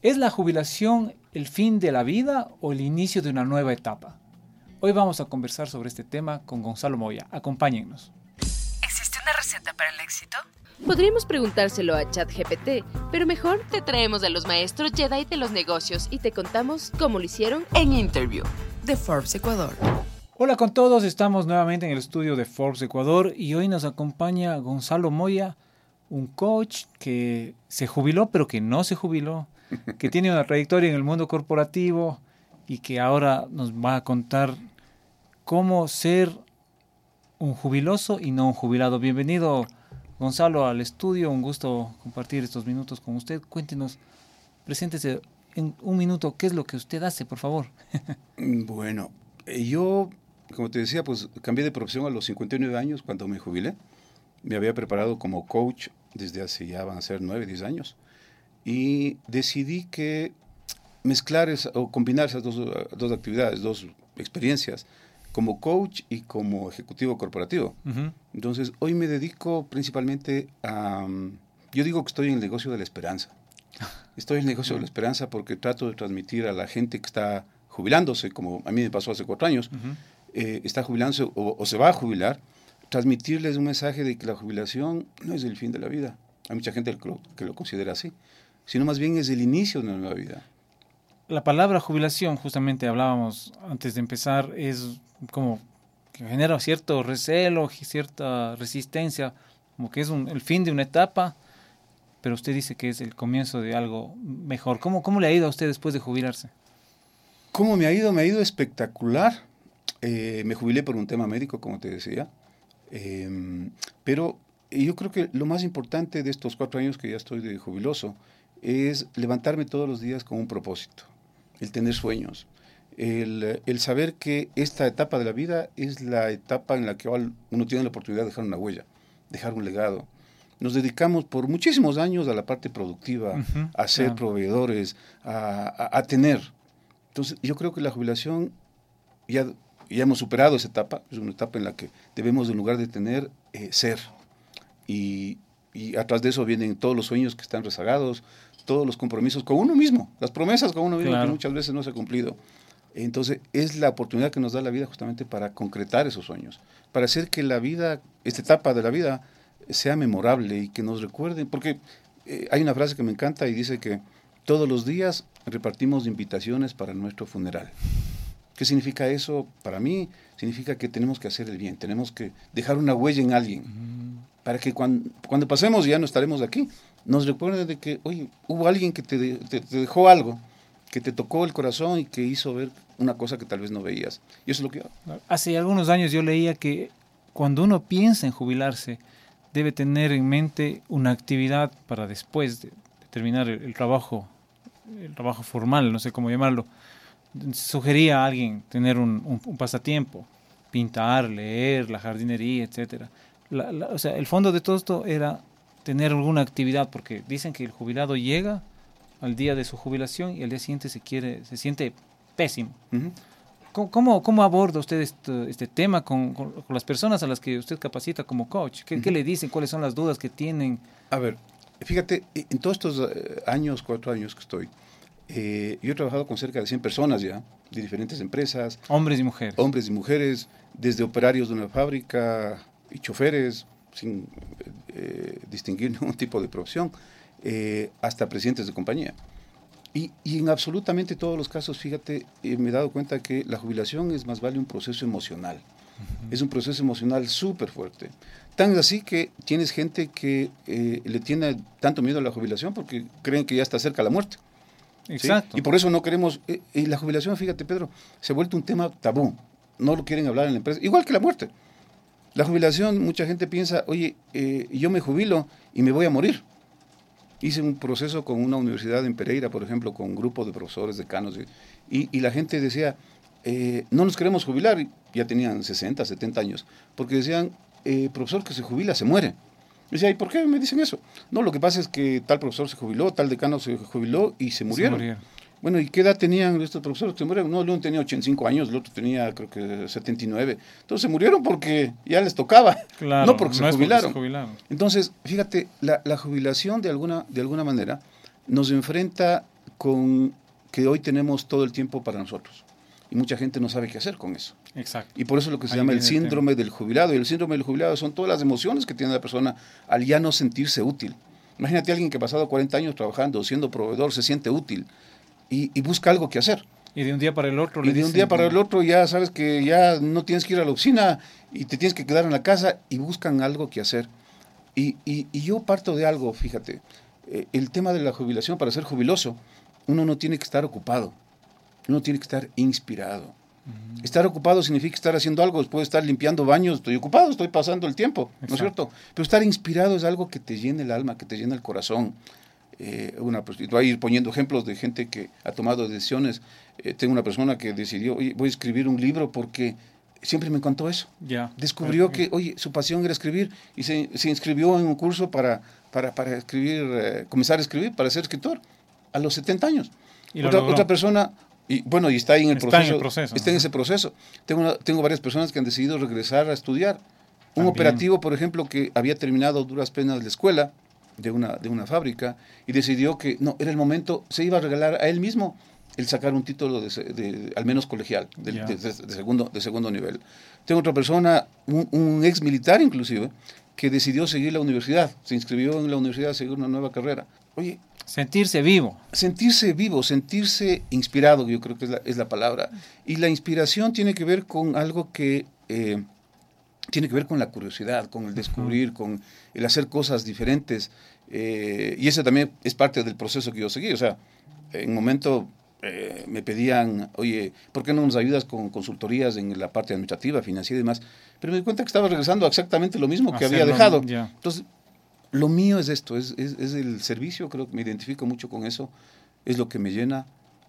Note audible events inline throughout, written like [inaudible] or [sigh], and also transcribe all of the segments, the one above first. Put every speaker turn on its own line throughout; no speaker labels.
¿Es la jubilación el fin de la vida o el inicio de una nueva etapa? Hoy vamos a conversar sobre este tema con Gonzalo Moya. Acompáñennos.
¿Existe una receta para el éxito?
Podríamos preguntárselo a ChatGPT, pero mejor te traemos a los maestros Jedi de los negocios y te contamos cómo lo hicieron
En Interview de Forbes Ecuador.
Hola con todos, estamos nuevamente en el estudio de Forbes Ecuador y hoy nos acompaña Gonzalo Moya, un coach que se jubiló pero que no se jubiló, que tiene una trayectoria en el mundo corporativo y que ahora nos va a contar cómo ser un jubiloso y no un jubilado. Bienvenido Gonzalo al estudio, un gusto compartir estos minutos con usted. Cuéntenos, preséntese en un minuto, ¿qué es lo que usted hace, por favor? [laughs]
Bueno, eh, yo, como te decía, pues cambié de profesión a los 59 años cuando me jubilé. Me había preparado como coach desde hace ya van a ser 9, 10 años. Y decidí que mezclar esa- o combinar esas dos, dos actividades, dos experiencias, como coach y como ejecutivo corporativo. Entonces, hoy me dedico principalmente a... Yo digo que estoy en el negocio de la esperanza. Estoy en el negocio de la esperanza porque trato de transmitir a la gente que está jubilándose, como a mí me pasó hace cuatro años, eh, está jubilándose o, o se va a jubilar, transmitirles un mensaje de que la jubilación no es el fin de la vida. Hay mucha gente que lo, que lo considera así, sino más bien es el inicio de una nueva vida.
La palabra jubilación, justamente hablábamos antes de empezar, es como que genera cierto recelo, cierta resistencia, como que es un- el fin de una etapa, pero usted dice que es el comienzo de algo mejor. ¿Cómo, cómo le ha ido a usted después de jubilarse?
¿Cómo me ha ido? Me ha ido espectacular. Eh, me jubilé por un tema médico, como te decía. Eh, pero yo creo que lo más importante de estos cuatro años que ya estoy de jubiloso es levantarme todos los días con un propósito, el tener sueños, el, el saber que esta etapa de la vida es la etapa en la que uno tiene la oportunidad de dejar una huella, dejar un legado. Nos dedicamos por muchísimos años a la parte productiva, a ser
claro.
proveedores, a, a- a tener. Entonces, yo creo que la jubilación ya, ya hemos superado esa etapa, es una etapa en la que debemos, en lugar de tener, eh, ser. Y, y atrás de eso vienen todos los sueños que están rezagados, todos los compromisos con uno mismo, las promesas con uno mismo
Claro.
que muchas veces no se ha cumplido. Entonces, es la oportunidad que nos da la vida justamente para concretar esos sueños, para hacer que la vida, esta etapa de la vida, sea memorable y que nos recuerden, porque eh, hay una frase que me encanta y dice que todos los días repartimos invitaciones para nuestro funeral. ¿Qué significa eso? Para mí significa que tenemos que hacer el bien, tenemos que dejar una huella en alguien, para que cuando, cuando pasemos ya no estaremos aquí, nos recuerden de que, oye, hubo alguien que te, te- dejó algo, que te tocó el corazón y que hizo ver una cosa que tal vez no veías. Y eso es lo que.
Hace algunos años yo leía que cuando uno piensa en jubilarse, debe tener en mente una actividad para después de, terminar el, trabajo, el trabajo formal, no sé cómo llamarlo. Sugería a alguien tener un, pasatiempo, pintar, leer, la jardinería, la- o sea, el fondo de todo esto era tener alguna actividad, porque dicen que el jubilado llega al día de su jubilación y al día siguiente se quiere, se siente pésimo.
Ujú.
¿Cómo, cómo, cómo aborda usted este, este tema con, con- con las personas a las que usted capacita como coach? ¿Qué, qué
Ujú.
le dicen? ¿Cuáles son las dudas que tienen?
A ver, fíjate, e, en todos estos eh, años, cuatro años que estoy, eh, yo he trabajado con cerca de 100 personas ya, de diferentes empresas,
Hombres y mujeres.
hombres y mujeres, desde operarios de una fábrica y choferes, sin eh, distinguir [laughs] ningún tipo de profesión, eh, hasta presidentes de compañía. Y, y en absolutamente todos los casos, fíjate, eh, me he dado cuenta que la jubilación es más vale un proceso emocional. Es un proceso emocional súper fuerte. Tan así que tienes gente que eh, le tiene tanto miedo a la jubilación porque creen que ya está cerca la muerte. ¿sí?
Exacto.
Y por eso no queremos... eh, y la jubilación, fíjate, Pedro, se ha vuelto un tema tabú. No lo quieren hablar en la empresa. Igual que la muerte. La jubilación, mucha gente piensa, oye, eh, yo me jubilo y me voy a morir. Hice un proceso con una universidad en Pereira, por ejemplo, con un grupo de profesores, decanos, y, y la gente decía, eh, no nos queremos jubilar, ya tenían 60, 70 años, porque decían, eh, profesor que se jubila se muere. Y decía, ¿y por qué me dicen eso? No, lo que pasa es que tal profesor se jubiló, tal decano se jubiló y se murieron.
murieron.
Bueno, ¿y qué edad tenían estos profesores se murieron? No, el uno tenía 85 años, el otro tenía creo que 79. Entonces se murieron porque ya les tocaba,
Claro,
no porque se
es
jubilaron.
jubilaron.
Entonces, fíjate, la, la jubilación de alguna, de alguna manera nos enfrenta con que hoy tenemos todo el tiempo para nosotros. Y mucha gente no sabe qué hacer con eso.
Exacto.
Y por eso lo que se
Ahí
llama el
viene el
síndrome del jubilado. Y el síndrome del jubilado son todas las emociones que tiene la persona al ya no sentirse útil. Imagínate a alguien que ha pasado 40 años trabajando, siendo proveedor, se siente útil y, y busca algo que hacer.
Y de un día para el otro.
Y de un día para el otro ya sabes que ya no tienes que ir a la oficina y te tienes que quedar en la casa y buscan algo que hacer. Y, y- y yo parto de algo, fíjate, eh, el tema de la jubilación, para ser jubiloso, uno no tiene que estar ocupado, uno tiene que estar inspirado. Estar ocupado significa estar haciendo algo, puede estar limpiando baños, estoy ocupado, estoy pasando el tiempo, ¿no es cierto? Pero estar inspirado es algo que te llena el alma, que te llena el corazón. Eh, una, voy a ir poniendo ejemplos de gente que ha tomado decisiones. Eh, tengo una persona que decidió, "Oye, voy a escribir un libro porque siempre me encantó eso.
Ya.
Descubrió que, oye, su pasión era escribir y se, se inscribió en un curso para, para, para escribir, eh, comenzar a escribir, para ser escritor, a los 70 años.
Y
Otra, otra persona, y bueno, y está ahí en el
Está en
proceso.
el proceso,
Está en ese proceso. Tengo, una- tengo varias personas que han decidido regresar a estudiar. Un
También.
operativo, por ejemplo, que había terminado duras penas la escuela de una, de una fábrica y decidió que no, era el momento, se iba a regalar a él mismo el sacar un título de, al menos colegial, de, segundo, de segundo nivel. Tengo otra persona, un, un ex militar inclusive, que decidió seguir la universidad, se inscribió en la universidad a seguir una nueva carrera. Oye,
Sentirse vivo.
sentirse vivo, sentirse inspirado, yo creo que es la, es la palabra. Y la inspiración tiene que ver con algo que eh, tiene que ver con la curiosidad, con el descubrir, con el hacer cosas diferentes. eh, y ese también es parte del proceso que yo seguí. O sea, en un momento eh, me pedían, oye, ¿por qué no nos ayudas con consultorías en la parte administrativa, financiera y demás? Pero me di cuenta que estaba regresando a exactamente lo mismo que había dejado. Entonces, lo mío es esto, es, es, es el servicio, creo que me identifico mucho con eso, es lo que me llena,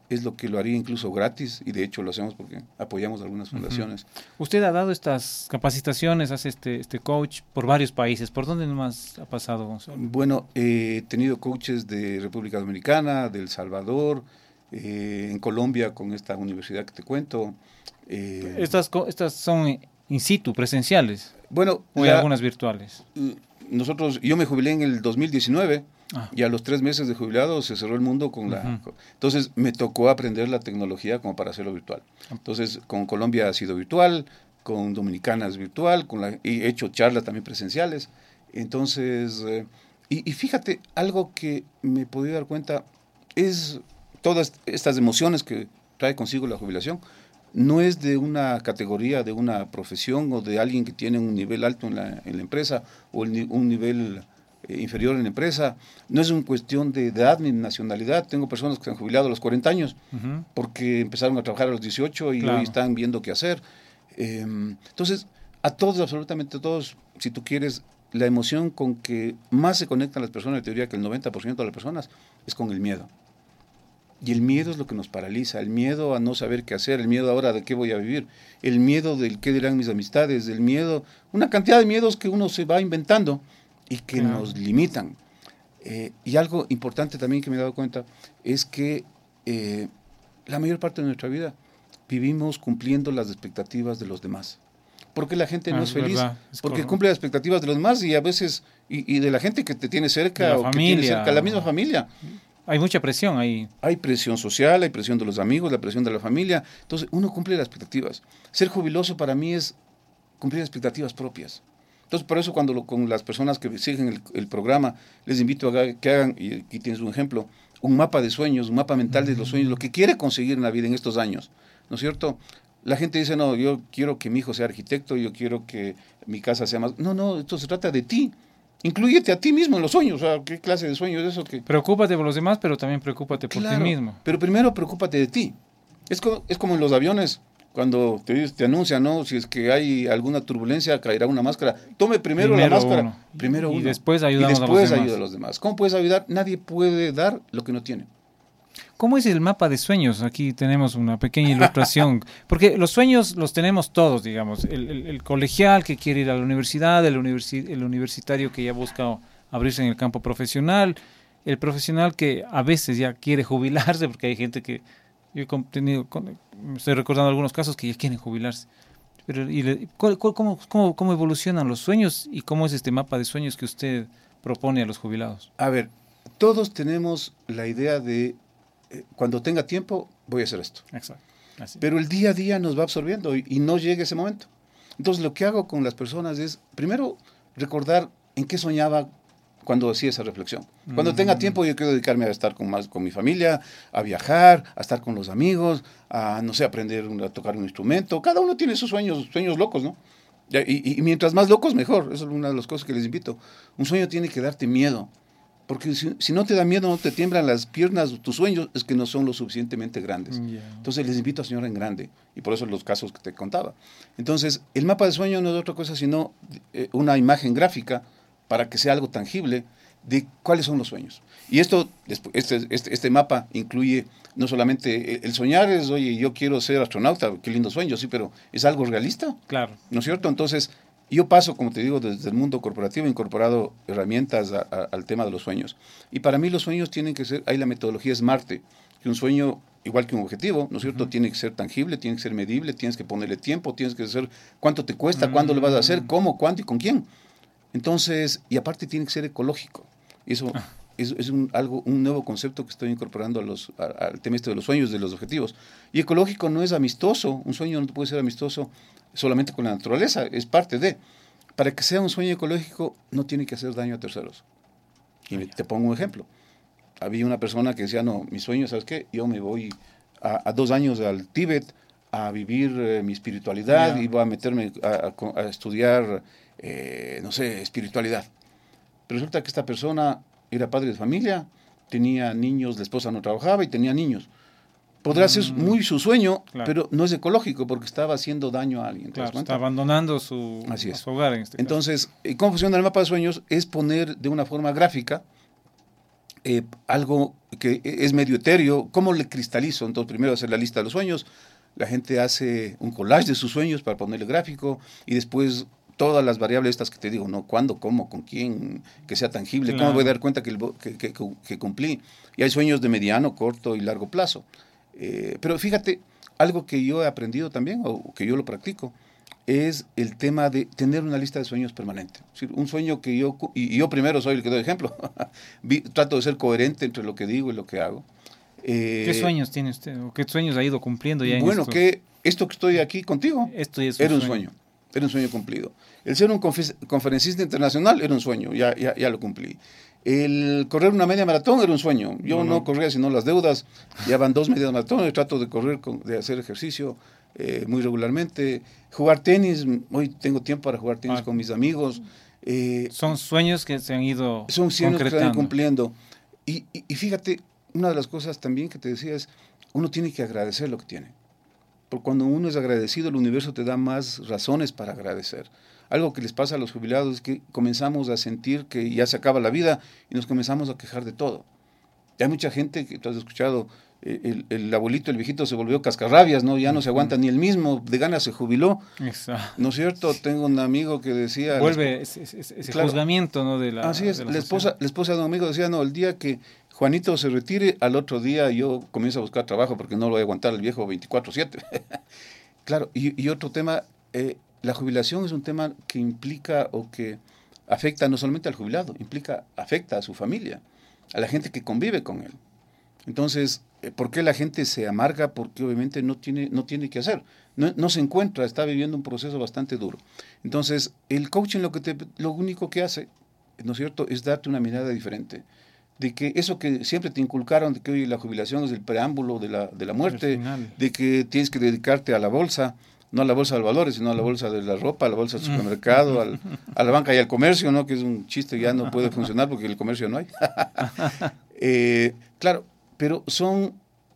es lo que lo haría incluso gratis, y de hecho lo hacemos porque apoyamos algunas fundaciones.
Usted ha dado estas capacitaciones, hace este, este coach por varios países. ¿Por dónde más ha pasado, Gonzalo?
Bueno, eh, he tenido coaches de República Dominicana, de El Salvador, eh, en Colombia con esta universidad que te cuento. eh,
Estas, estas son in situ, presenciales,
bueno,
o hay
la-
algunas virtuales.
nosotros, yo me jubilé en el 2019
Ah.
y a los tres meses de jubilado se cerró el mundo con la... Entonces me tocó aprender la tecnología como para hacerlo virtual. Entonces con Colombia ha sido virtual, con Dominicana es virtual, con la, y he hecho charlas también presenciales. Entonces, eh, y, y fíjate, algo que me he podido dar cuenta es todas estas emociones que trae consigo la jubilación. No es de una categoría, de una profesión o de alguien que tiene un nivel alto en la, en la empresa o el un nivel inferior en la empresa. No es una cuestión de edad ni nacionalidad. Tengo personas que se han jubilado a los 40 años porque empezaron a trabajar a los 18 y
Claro.
hoy están viendo qué hacer. Eh, entonces, a todos, absolutamente a todos, si tú quieres, la emoción con que más se conectan las personas, te diría que el 90% de las personas, es con el miedo. Y el miedo es lo que nos paraliza, el miedo a no saber qué hacer, el miedo ahora de qué voy a vivir, el miedo del qué dirán mis amistades, el miedo, una cantidad de miedos que uno se va inventando y que
Claro.
nos limitan. Eh, y algo importante también que me he dado cuenta es que eh, la mayor parte de nuestra vida vivimos cumpliendo las expectativas de los demás. Porque la gente
Ah,
no
es
es feliz,
verdad, es
porque
correcto.
cumple las expectativas de los demás y a veces, y, y de la gente que te tiene cerca o que tiene
familia.
cerca, la misma familia.
Hay mucha presión ahí.
Hay presión social, hay presión de los amigos, la presión de la familia. Entonces, uno cumple las expectativas. Ser jubiloso para mí es cumplir expectativas propias. Entonces, por eso cuando lo- con las personas que siguen el, el programa, les invito a que- hagan, y aquí tienes un ejemplo, un mapa de sueños, un mapa mental de los sueños, lo que quiere conseguir en la vida en estos años. ¿No es cierto? La gente dice, no, yo quiero que mi hijo sea arquitecto, yo quiero que mi casa sea más... No, no, esto se trata de ti. Incluyete a ti mismo en los sueños. O sea, ¿qué clase de sueño es eso que...
Preocúpate por los demás, pero también preocúpate por
Claro,
ti mismo.
Pero primero preocúpate de ti. Es como, es como en los aviones, cuando te, te anuncian, ¿no? Si es que hay alguna turbulencia, caerá una máscara. Tome primero,
Primero
la máscara.
uno.
Primero
Y
uno.
después ayudamos
y
a los
después
demás.
ayuda a los demás. ¿Cómo puedes ayudar? Nadie puede dar lo que no tiene.
¿Cómo es el mapa de sueños? Aquí tenemos una pequeña ilustración. [laughs] Porque los sueños los tenemos todos, digamos. El, el- el colegial que quiere ir a la universidad, el, universi- el universitario que ya busca abrirse en el campo profesional, el profesional que a veces ya quiere jubilarse, porque hay gente que yo he tenido, estoy recordando algunos casos que ya quieren jubilarse. Pero, y le- ¿cuál- cuál- cómo, cómo, cómo evolucionan los sueños y cómo es este mapa de sueños que usted propone a los jubilados?
A ver, todos tenemos la idea de eh, cuando tenga tiempo, voy a hacer esto.
Exacto. Así.
Pero el día a día nos va absorbiendo y, y no llega ese momento. Entonces lo que hago con las personas es, primero, recordar en qué soñaba cuando hacía esa reflexión. Cuando tenga
Mm.
tiempo yo quiero dedicarme a estar con más con mi familia, a viajar, a estar con los amigos, a no sé, aprender a tocar un instrumento. Cada uno tiene sus sueños, sueños locos, ¿no? Ya, Y, y mientras más locos mejor. Esa es una de las cosas que les invito. Un sueño tiene que darte miedo. Porque si, si no te da miedo, no te tiemblan las piernas, tus sueños es que no son lo suficientemente grandes.
Ya.
Entonces les invito a soñar en grande, y por eso los casos que te contaba. Entonces, el mapa de sueño no es otra cosa sino eh, una imagen gráfica para que sea algo tangible de cuáles son los sueños. Y esto, este, este, este mapa incluye no solamente el- soñar es, oye, yo quiero ser astronauta, qué lindo sueño, sí, pero es algo realista.
Claro.
¿No es cierto? Entonces, yo paso, como te digo, desde el mundo corporativo, he incorporado herramientas a- a- al tema de los sueños. Y para mí los sueños tienen que ser, hay la metodología SMART, que un sueño, igual que un objetivo, ¿no es cierto? Tiene que ser tangible, tiene que ser medible, tienes que ponerle tiempo, tienes que hacer cuánto te cuesta, cuándo lo vas a hacer, cómo, cuánto y con quién. Entonces, y aparte tiene que ser ecológico. Eso es, es un, algo, un nuevo concepto que estoy incorporando a los, a- al tema este de los sueños, de los objetivos. Y ecológico no es amistoso, un sueño no puede ser amistoso solamente con la naturaleza, es parte de. Para que sea un sueño ecológico no tiene que hacer daño a terceros. Y te pongo un ejemplo. Había una persona que decía, no, mi sueño, ¿sabes qué? Yo me voy a, a dos años al Tíbet a vivir eh, mi espiritualidad
Ya.
y voy a meterme a, a co- a estudiar, eh, no sé, espiritualidad. Pero resulta que esta persona era padre de familia, tenía niños, la esposa no trabajaba y tenía niños. Podrá ser muy su sueño,
Claro.
pero no es ecológico porque estaba haciendo daño a alguien.
está abandonando su,
Así es.
su hogar en este caso.
Entonces, eh, ¿cómo funciona el mapa de sueños? Es poner de una forma gráfica eh, algo que es medio etéreo. ¿Cómo le cristalizo? Entonces, primero hacer la lista de los sueños. La gente hace un collage de sus sueños para ponerle gráfico y después todas las variables estas que te digo, ¿no? ¿Cuándo, cómo, con quién, que sea tangible? ¿Cómo
Claro.
voy a dar cuenta que, que, que- que cumplí? Y hay sueños de mediano, corto y largo plazo. Eh, pero fíjate, algo que yo he aprendido también, o que yo lo practico, es el tema de tener una lista de sueños permanente. Es decir, un sueño que yo, y yo primero soy el que doy ejemplo, [laughs] trato de ser coherente entre lo que digo y lo que hago. Eh,
¿Qué sueños tiene usted? ¿O qué sueños ha ido cumpliendo ya en
Bueno,
estos-
que esto que estoy aquí contigo
Esto es
era un sueño, era un sueño cumplido. El ser un confe- conferencista internacional era un sueño, ya, ya, ya lo cumplí. El correr una media maratón era un sueño. Yo no corría sino las deudas. Ya van dos medias maratones. Trato de correr, con- de hacer ejercicio eh, muy regularmente. Jugar tenis. Hoy tengo tiempo para jugar tenis
Ah.
con mis amigos. Eh,
Son sueños que se han ido
son sueños que se
concretando.
cumpliendo. Y, y- y fíjate, una de las cosas también que te decía es, uno tiene que agradecer lo que tiene. Porque cuando uno es agradecido, el universo te da más razones para agradecer. Algo que les pasa a los jubilados es que comenzamos a sentir que ya se acaba la vida y nos comenzamos a quejar de todo. Y hay mucha gente que tú has escuchado, eh, el, el abuelito, el viejito se volvió cascarrabias, ¿no? Ya no se aguanta ni el mismo, de ganas se jubiló.
Exacto.
¿No es cierto? Tengo un amigo que decía...
Vuelve ese, ese- ese
Claro.
juzgamiento ¿no? de la
Así es,
de
la,
la
esposa,
sociedad.
la esposa de un amigo decía, no, el día que Juanito se retire, al otro día yo comienzo a buscar trabajo porque no lo voy a aguantar el viejo 24/7. [laughs] claro, y, otro tema, eh, la jubilación es un tema que implica o que afecta no solamente al jubilado, implica, afecta a su familia, a la gente que convive con él. Entonces, eh, ¿por qué la gente se amarga? Porque obviamente no tiene, no tiene que hacer, no, no se encuentra, está viviendo un proceso bastante duro. Entonces, el coaching lo, que te, lo único que hace, ¿no es cierto?, es darte una mirada diferente. De que eso que siempre te inculcaron, de que hoy la jubilación es el preámbulo de la, de la muerte, de que tienes que dedicarte a la bolsa, no a la bolsa de valores, sino a la bolsa de la ropa, a la bolsa del supermercado, al- [laughs] a la banca y al comercio, ¿no? Que es un chiste que ya no puede funcionar porque el comercio no hay. [laughs] Eh, claro, pero son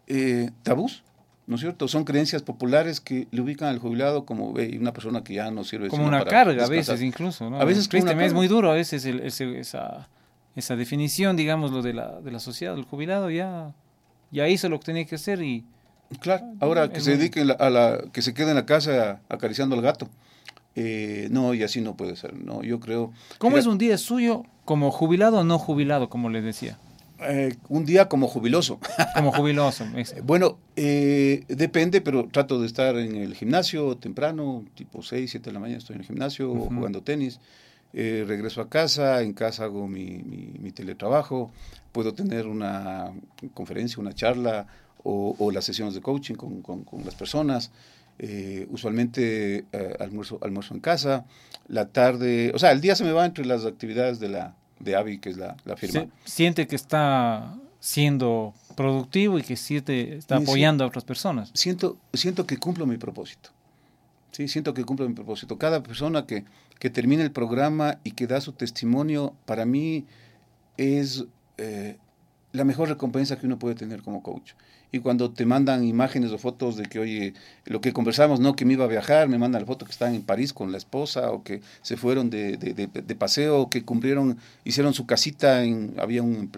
eh, tabús, ¿no es cierto? Son creencias populares que le ubican al jubilado como una persona que ya no sirve
como una
para
carga a veces incluso, ¿no?
A veces como una
Tristemente es muy duro a veces el- ese- esa, esa definición, digamos, lo de la, de la sociedad, el jubilado ya, ya hizo lo que tenía que hacer y
Claro, ahora que se dedique a la, que se quede en la casa acariciando al gato. Eh, no, y así no puede ser, no, yo creo.
¿cómo es un día suyo como jubilado o no jubilado, como le decía?
eh, un día como jubiloso. [laughs]
Como jubiloso. [laughs]
Bueno, eh, depende, pero trato de estar en el gimnasio temprano, tipo 6, 7 de la mañana estoy en el gimnasio
Ujú.
jugando tenis. Eh, regreso a casa, en casa hago mi, mi, mi teletrabajo, puedo tener una conferencia, una charla o, o las sesiones de coaching con, con, con las personas. Eh, usualmente eh, almuerzo, almuerzo en casa, la tarde, o sea, el día se me va entre las actividades de la de AVI, que es la, la firma.
Se- siente que está siendo productivo y que siente, está apoyando a otras personas.
siento, siento que cumplo mi propósito. Sí, siento que cumplo mi propósito. Cada persona que, que termina el programa y que da su testimonio, para mí es eh, la mejor recompensa que uno puede tener como coach. Y cuando te mandan imágenes o fotos de que, oye, lo que conversamos, no, que me iba a viajar, me mandan la foto que están en París con la esposa, o que se fueron de, de, de- paseo, que cumplieron, hicieron su casita, en, había un-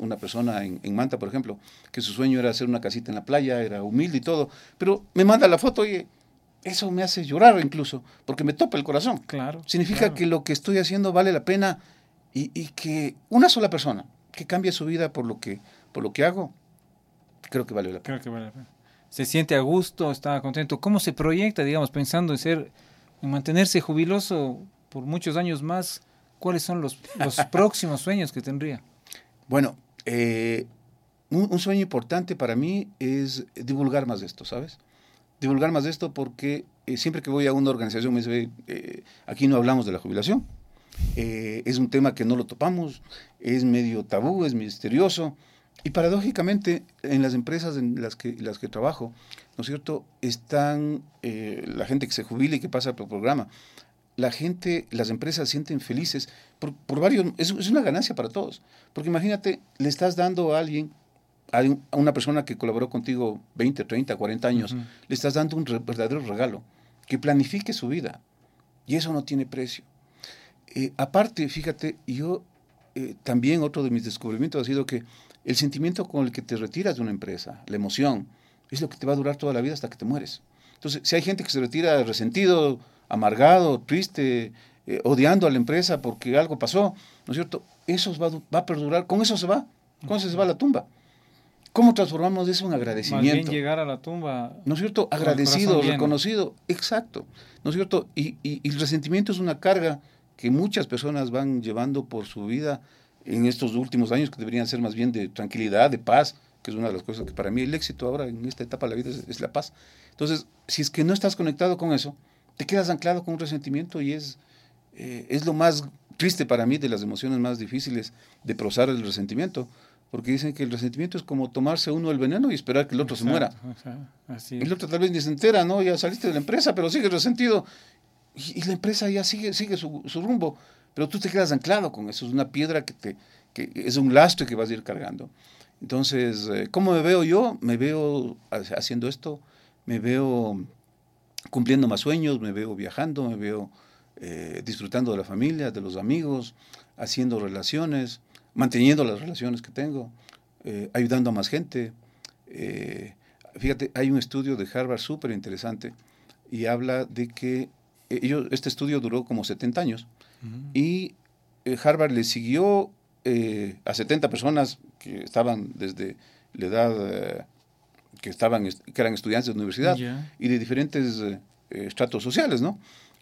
una persona en, en Manta, por ejemplo, que su sueño era hacer una casita en la playa, era humilde y todo, pero me manda la foto, oye, eso me hace llorar incluso, porque me topa el corazón.
Claro.
Significa
claro.
que lo que estoy haciendo vale la pena y, y que una sola persona que cambie su vida por lo que, por lo que hago, creo que vale la pena.
Creo que vale la pena. Se siente a gusto, está contento. ¿Cómo se proyecta, digamos, pensando en ser, en mantenerse jubiloso por muchos años más? ¿Cuáles son los, los [laughs] próximos sueños que tendría?
Bueno, eh, un, un sueño importante para mí es divulgar más de esto, ¿sabes? Divulgar más de esto porque eh, siempre que voy a una organización me dice, eh, aquí no hablamos de la jubilación. Eh, es un tema que no lo topamos, es medio tabú, es misterioso. Y paradójicamente, en las empresas en las que, las que trabajo, ¿no es cierto?, están la gente que se jubila y que pasa por el programa. La gente, las empresas sienten felices por, varios, es una ganancia para todos. Porque imagínate, le estás dando a alguien, a, un- a una persona que colaboró contigo 20, 30, 40 años, le estás dando un re- verdadero regalo, que planifique su vida. Y eso no tiene precio. Eh, aparte, fíjate, yo eh, también otro de mis descubrimientos ha sido que el sentimiento con el que te retiras de una empresa, la emoción, es lo que te va a durar toda la vida hasta que te mueres. Entonces, si hay gente que se retira resentido, amargado, triste, eh, odiando a la empresa porque algo pasó, ¿no es cierto? Eso va, va a perdurar, con eso se va, con eso se va a la tumba. ¿Cómo transformamos eso en
Más bien
agradecimiento?
llegar a la tumba.
¿No es cierto? Agradecido, reconocido. Exacto. ¿No es cierto? Y, y- y el resentimiento es una carga que muchas personas van llevando por su vida en estos últimos años, que deberían ser más bien de tranquilidad, de paz, que es una de las cosas que para mí el éxito ahora en esta etapa de la vida es, es la paz. Entonces, si es que no estás conectado con eso, te quedas anclado con un resentimiento y es, eh, es lo más triste para mí de las emociones más difíciles de procesar el resentimiento, porque dicen que el resentimiento es como tomarse uno el veneno y esperar que el otro se muera.
Exacto, exacto, Así
El otro tal vez ni se entera, ¿no? Ya saliste de la empresa, pero sigues resentido. Y, y la empresa ya sigue, sigue su, su rumbo. Pero tú te quedas anclado con eso. Es una piedra que te que es un lastre que vas a ir cargando. Entonces, eh, ¿cómo me veo yo? Me veo ha- haciendo esto, me veo cumpliendo más sueños, me veo viajando, me veo eh, disfrutando de la familia, de los amigos, haciendo relaciones, manteniendo las relaciones que tengo, eh, ayudando a más gente. Eh, fíjate, hay un estudio de Harvard súper interesante y habla de que eh, ellos, este estudio duró como 70 años
Ujú.
y Harvard le siguió a 70 personas que estaban desde la edad que estaban est- que eran estudiantes de universidad y de diferentes estratos sociales, ¿no?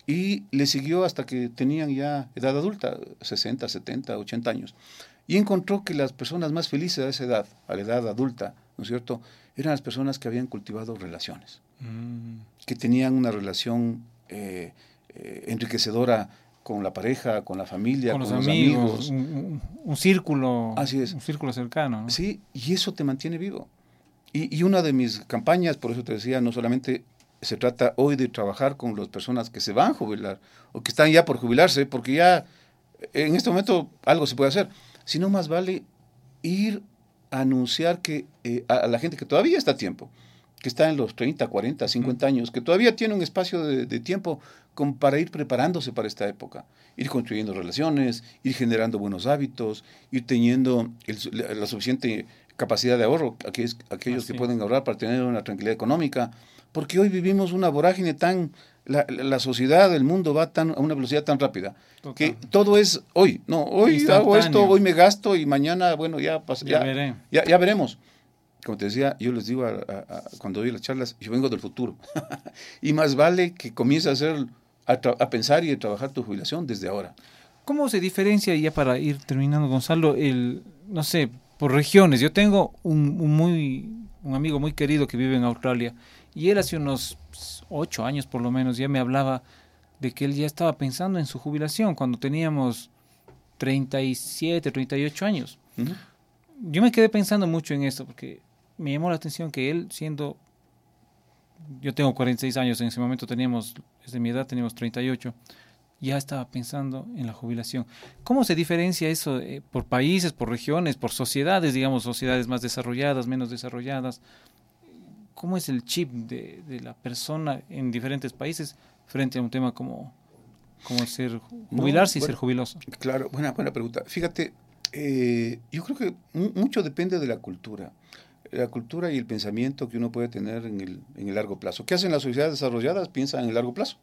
Y le siguió hasta que tenían ya edad adulta, 60, 70, 80 años. Y encontró que las personas más felices a esa edad, a la edad adulta, ¿no es cierto?, eran las personas que habían cultivado relaciones
Mm.
que tenían una relación eh, eh, enriquecedora con la pareja, con la familia,
Con
con,
los amigos,
amigos.
Un, un- un círculo.
Así es.
Un círculo cercano. ¿no?
Sí, y eso te mantiene vivo. Y, y una de mis campañas, por eso te decía, no solamente se trata hoy de trabajar con las personas que se van a jubilar o que están ya por jubilarse, porque ya en este momento algo se puede hacer, sino más vale ir a anunciar que eh, a, la gente que todavía está a tiempo, que está en los 30, 40, 50 años, que todavía tiene un espacio de, de tiempo como para ir preparándose para esta época, ir construyendo relaciones, ir generando buenos hábitos, ir teniendo el la, la suficiente capacidad de ahorro, aquellos, aquellos que pueden ahorrar para tener una tranquilidad económica, porque hoy vivimos una vorágine tan, la, sociedad, el mundo va tan, a una velocidad tan rápida, que todo es hoy, no, hoy hago esto, hoy me gasto y mañana, bueno, ya, pas-
Ya
ya,
veré.
ya, ya veremos. Como te decía, yo les digo a- a- a- cuando doy las charlas, yo vengo del futuro. [laughs] y más vale que comiences a hacer, a, tra- a pensar y a trabajar tu jubilación desde ahora.
¿Cómo se diferencia, ya para ir terminando, Gonzalo, el, no sé, por regiones? Yo tengo un, un muy, un amigo muy querido que vive en Australia y él hace unos ocho años por lo menos ya me hablaba de que él ya estaba pensando en su jubilación cuando teníamos 37, 38 años.
Ujú.
Yo me quedé pensando mucho en esto porque me llamó la atención que él siendo yo tengo 46 años, en ese momento teníamos, desde mi edad teníamos 38, ya estaba pensando en la jubilación. ¿Cómo se diferencia eso eh, por países, por regiones, por sociedades, digamos, sociedades más desarrolladas, menos desarrolladas? ¿Cómo es el chip de, de la persona en diferentes países frente a un tema como, como ser jubilarse y
bueno.
ser jubiloso?
Claro, buena, buena pregunta. Fíjate, eh, yo creo que mu- mucho depende de la cultura. La cultura y el pensamiento que uno puede tener en el, en el largo plazo. ¿Qué hacen las sociedades desarrolladas? Piensan en el largo plazo.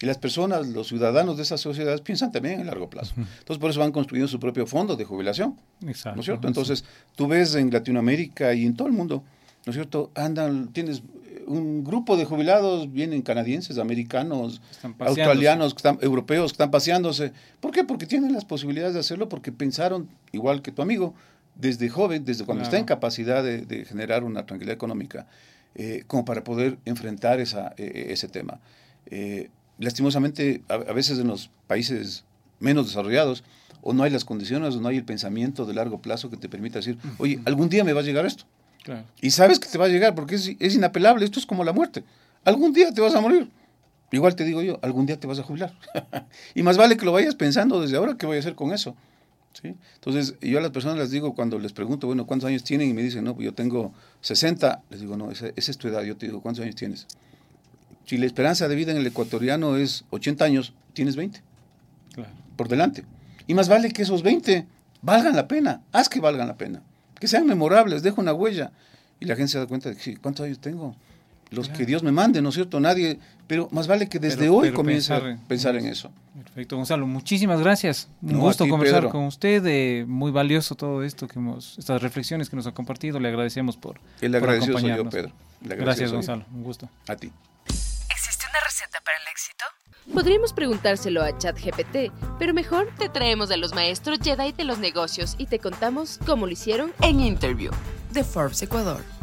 Y las personas, los ciudadanos de esas sociedades piensan también en el largo plazo. Entonces, por eso van construyendo su propio fondo de jubilación.
Exacto.
¿no es cierto? Entonces, tú ves en Latinoamérica y en todo el mundo, ¿no es cierto? Andan, tienes eh, un grupo de jubilados, vienen canadienses, americanos, australianos, que están, europeos, que están paseándose. ¿Por qué? Porque tienen las posibilidades de hacerlo, porque pensaron, igual que tu amigo, desde joven, desde cuando está en capacidad de, de generar una tranquilidad económica, eh, como para poder enfrentar esa, eh, ese tema. Eh, lastimosamente, a, a veces en los países menos desarrollados, o no hay las condiciones, o no hay el pensamiento de largo plazo que te permita decir, oye, algún día me va a llegar esto.
Claro.
Y sabes que te va a llegar porque es, es inapelable, esto es como la muerte. Algún día te vas a morir. Igual te digo yo, algún día te vas a jubilar. [laughs] y más vale que lo vayas pensando desde ahora, ¿qué voy a hacer con eso? ¿Sí? Entonces, yo a las personas les digo, cuando les pregunto, bueno, ¿cuántos años tienen? Y me dicen, no, pues yo tengo 60. Les digo, no, esa, esa es tu edad. Yo te digo, ¿cuántos años tienes? Si la esperanza de vida en el ecuatoriano es 80 años, tienes 20
Claro.
por delante. Y más vale que esos 20 valgan la pena, haz que valgan la pena, que sean memorables, deja una huella. Y la gente se da cuenta de que ¿cuántos años tengo? Los
Claro.
que Dios me mande, ¿no es cierto? Nadie, pero más vale que desde
Pero-
hoy
pero
comience
pensar
a
en-
pensar en eso.
Perfecto, Gonzalo. Muchísimas gracias. Un
No,
gusto
ti,
conversar
Pedro.
con usted. eh, muy valioso todo esto que hemos, estas reflexiones que nos ha compartido. Le agradecemos por,
El
por
agradecido soy yo,
acompañarnos.
Pedro. El
Gracias. Gonzalo. Un gusto.
A ti.
¿Existe una receta para el éxito?
Podríamos preguntárselo a ChatGPT, pero mejor te traemos a los maestros Jedi de los negocios y te contamos cómo lo hicieron
En Interview de Forbes Ecuador.